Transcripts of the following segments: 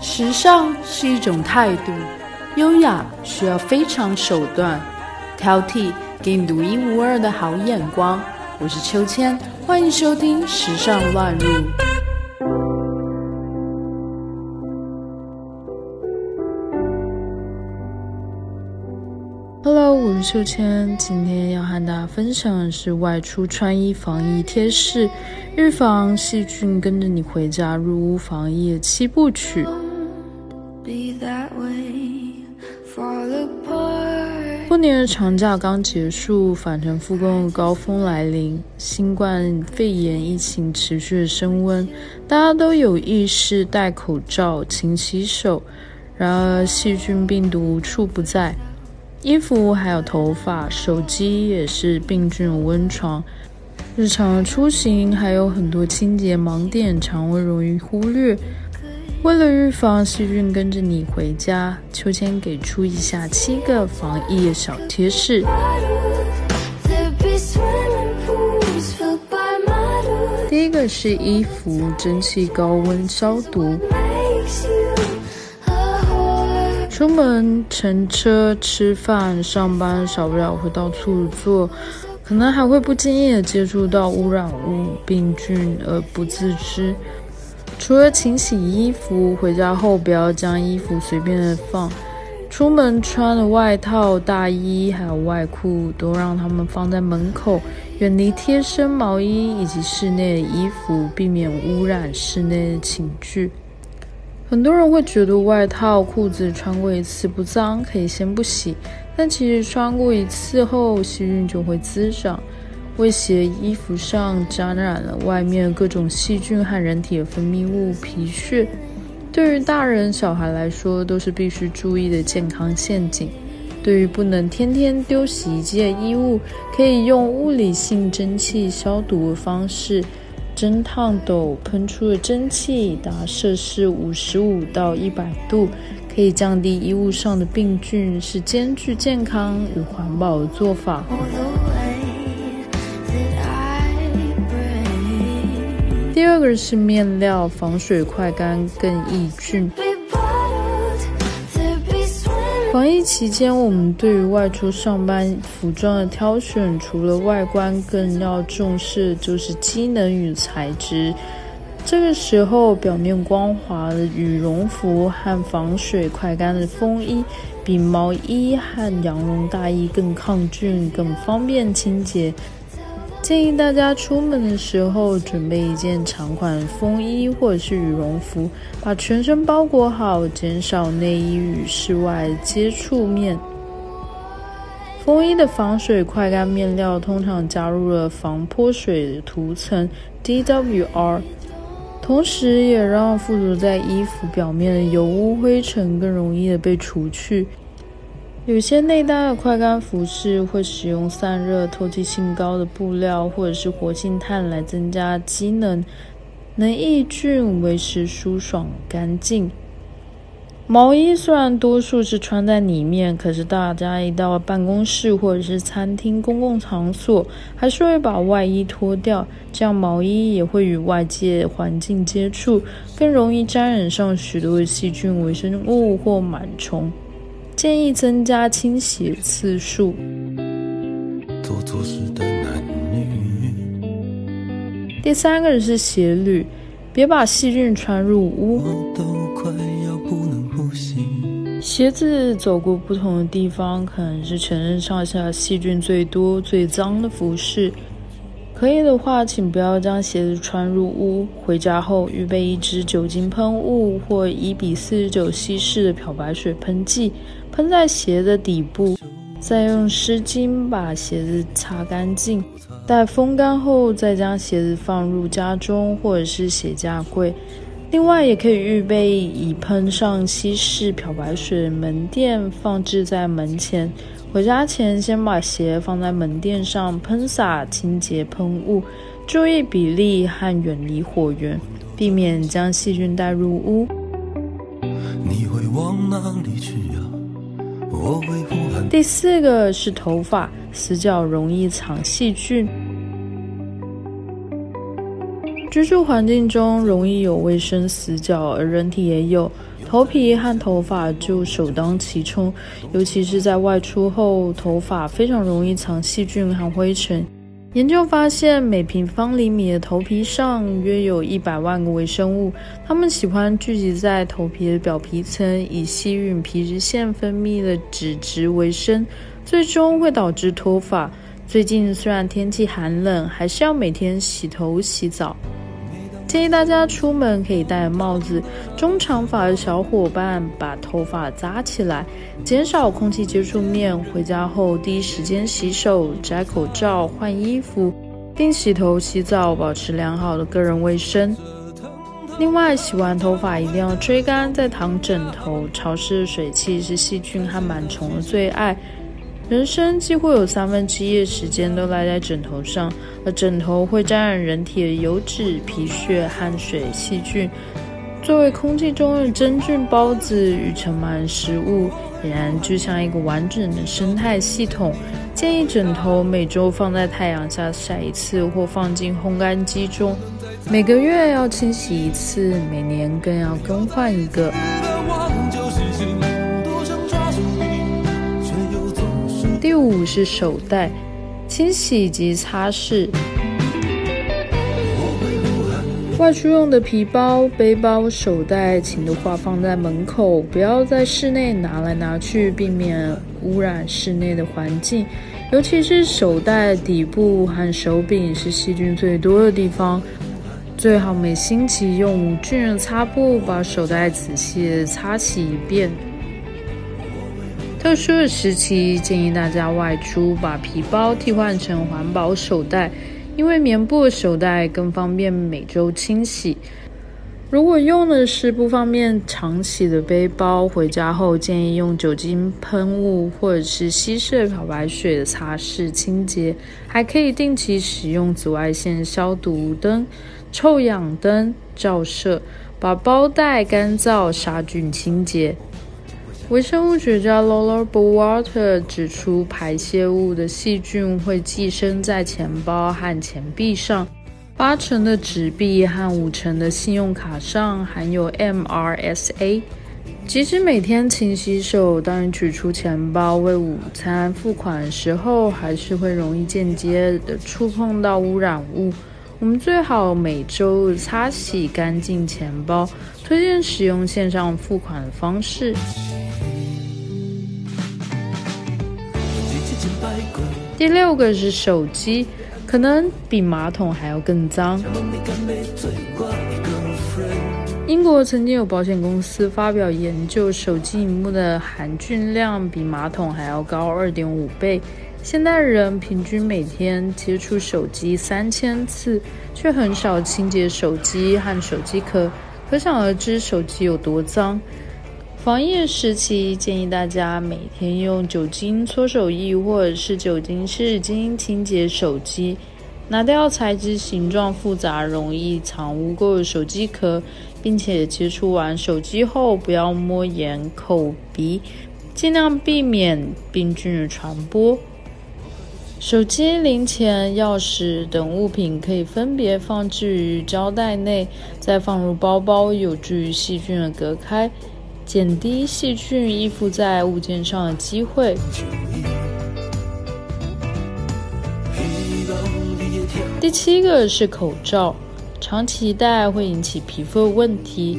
时尚是一种态度，优雅需要非常手段，挑剔给你独一无二的好眼光。我是秋千，欢迎收听《时尚乱入》。Hello，我是秋千，今天要和大家分享的是外出穿衣防疫贴士，预防细菌跟着你回家入屋防疫的七部曲。过年的长假刚结束，返程复工的高峰来临，新冠肺炎疫情持续升温，大家都有意识戴口罩、勤洗手，然而细菌病毒无处不在。衣服还有头发、手机也是病菌温床。日常出行还有很多清洁盲点，常会容易忽略。为了预防细菌跟着你回家，秋千给出以下七个防疫小贴士。第一个是衣服蒸汽高温消毒。出门乘车、吃饭、上班，少不了会到处坐，可能还会不经意的接触到污染物、病菌而不自知。除了勤洗衣服，回家后不要将衣服随便的放。出门穿的外套、大衣还有外裤，都让他们放在门口，远离贴身毛衣以及室内的衣服，避免污染室内的寝具。很多人会觉得外套、裤子穿过一次不脏，可以先不洗。但其实穿过一次后，细菌就会滋长，威胁衣服上沾染了外面各种细菌和人体的分泌物皮屑。对于大人小孩来说，都是必须注意的健康陷阱。对于不能天天丢洗衣机的衣物，可以用物理性蒸汽消毒的方式。蒸烫斗喷出的蒸汽达摄氏五十五到一百度，可以降低衣物上的病菌，是兼具健康与环保的做法。第二个是面料防水快干更抑菌。防疫期间，我们对于外出上班服装的挑选，除了外观，更要重视就是机能与材质。这个时候，表面光滑的羽绒服和防水快干的风衣，比毛衣和羊绒大衣更抗菌、更方便清洁。建议大家出门的时候准备一件长款风衣或者是羽绒服，把全身包裹好，减少内衣与室外接触面。风衣的防水快干面料通常加入了防泼水涂层 DWR，同时也让附着在衣服表面的油污灰尘更容易的被除去。有些内搭的快干服饰会使用散热、透气性高的布料，或者是活性炭来增加机能，能抑菌、维持舒爽、干净。毛衣虽然多数是穿在里面，可是大家一到办公室或者是餐厅、公共场所，还是会把外衣脱掉，这样毛衣也会与外界环境接触，更容易沾染上许多的细菌、微生物或螨虫。建议增加清洗次数。第三个是鞋履，别把细菌传入屋。鞋子走过不同的地方，可能是全身上下细菌最多、最脏的服饰。可以的话，请不要将鞋子穿入屋。回家后，预备一支酒精喷雾或一比四十九稀释的漂白水喷剂，喷在鞋的底部，再用湿巾把鞋子擦干净。待风干后，再将鞋子放入家中或者是鞋架柜。另外，也可以预备已喷上稀释漂白水的门垫，放置在门前。回家前，先把鞋放在门垫上，喷洒清洁喷雾，注意比例和远离火源，避免将细菌带入屋。你会往哪里去第四个是头发，死角容易藏细菌。居住环境中容易有卫生死角，而人体也有，头皮和头发就首当其冲。尤其是在外出后，头发非常容易藏细菌和灰尘。研究发现，每平方厘米的头皮上约有一百万个微生物，它们喜欢聚集在头皮的表皮层，以吸吮皮脂腺分泌的脂质为生，最终会导致脱发。最近虽然天气寒冷，还是要每天洗头洗澡。建议大家出门可以戴帽子。中长发的小伙伴把头发扎起来，减少空气接触面。回家后第一时间洗手、摘口罩、换衣服，并洗头洗澡，保持良好的个人卫生。另外，洗完头发一定要吹干再躺枕头。潮湿的水汽是细菌和螨虫的最爱。人生几乎有三分之一的时间都赖在枕头上，而枕头会沾染人体的油脂、皮屑、汗水、细菌。作为空气中的真菌孢子与尘螨食物，俨然就像一个完整的生态系统。建议枕头每周放在太阳下晒一次，或放进烘干机中。每个月要清洗一次，每年更要更换一个。第五是手袋，清洗及擦拭。外出用的皮包、背包、手袋，请都挂放在门口，不要在室内拿来拿去，避免污染室内的环境。尤其是手袋底部和手柄是细菌最多的地方，最好每星期用无菌的擦布把手袋仔细擦洗一遍。特殊的时期，建议大家外出把皮包替换成环保手袋，因为棉布手袋更方便每周清洗。如果用的是不方便常洗的背包，回家后建议用酒精喷雾或者是稀释漂白水擦拭清洁，还可以定期使用紫外线消毒灯、臭氧灯照射，把包袋干燥杀菌清洁。微生物学家 Lola Bowater 指出，排泄物的细菌会寄生在钱包和钱币上，八成的纸币和五成的信用卡上含有 MRSA。即使每天勤洗手，当你取出钱包为午餐付款的时候，还是会容易间接的触碰到污染物。我们最好每周擦洗干净钱包，推荐使用线上付款的方式。第六个是手机，可能比马桶还要更脏。英国曾经有保险公司发表研究，手机荧幕的含菌量比马桶还要高二点五倍。现代人平均每天接触手机三千次，却很少清洁手机和手机壳，可想而知手机有多脏。防疫时期，建议大家每天用酒精搓手液或者是酒精湿纸巾清洁手机。拿掉材质形状复杂、容易藏污垢的手机壳，并且接触完手机后不要摸眼、口、鼻，尽量避免病菌的传播。手机、零钱、钥匙等物品可以分别放置于胶袋内，再放入包包，有助于细菌的隔开。减低细菌依附在物件上的机会。第七个是口罩，长期戴会引起皮肤问题。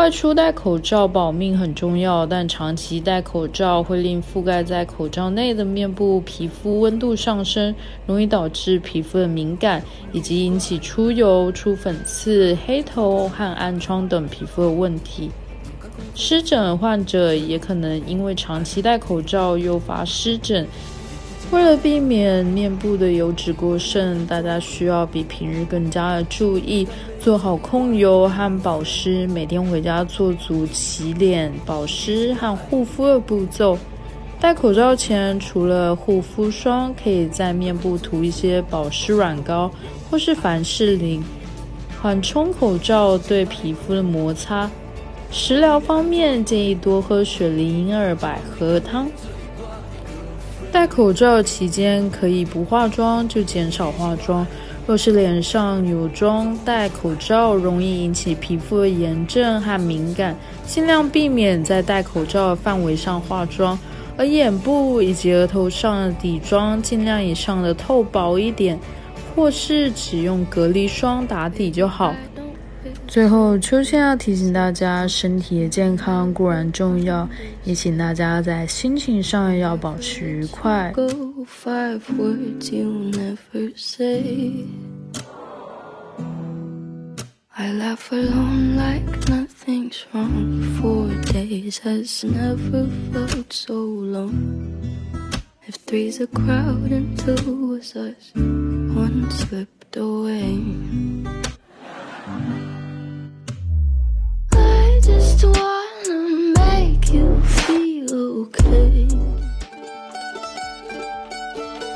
外出戴口罩保命很重要，但长期戴口罩会令覆盖在口罩内的面部皮肤温度上升，容易导致皮肤的敏感，以及引起出油、出粉刺、黑头和暗疮等皮肤的问题。湿疹患者也可能因为长期戴口罩诱发湿疹。为了避免面部的油脂过剩，大家需要比平日更加的注意，做好控油和保湿。每天回家做足洗脸、保湿和护肤的步骤。戴口罩前，除了护肤霜，可以在面部涂一些保湿软膏或是凡士林，缓冲口罩对皮肤的摩擦。食疗方面，建议多喝雪梨银耳百合汤。戴口罩期间可以不化妆就减少化妆。若是脸上有妆，戴口罩容易引起皮肤的炎症和敏感，尽量避免在戴口罩范围上化妆。而眼部以及额头上的底妆，尽量以上的透薄一点，或是只用隔离霜打底就好。最后，秋千要提醒大家，身体的健康固然重要，也请大家在心情上要保持愉快。I laugh alone like nothing's wrong. Four days has never felt so long. If three's a crowd and two was us, one slipped away.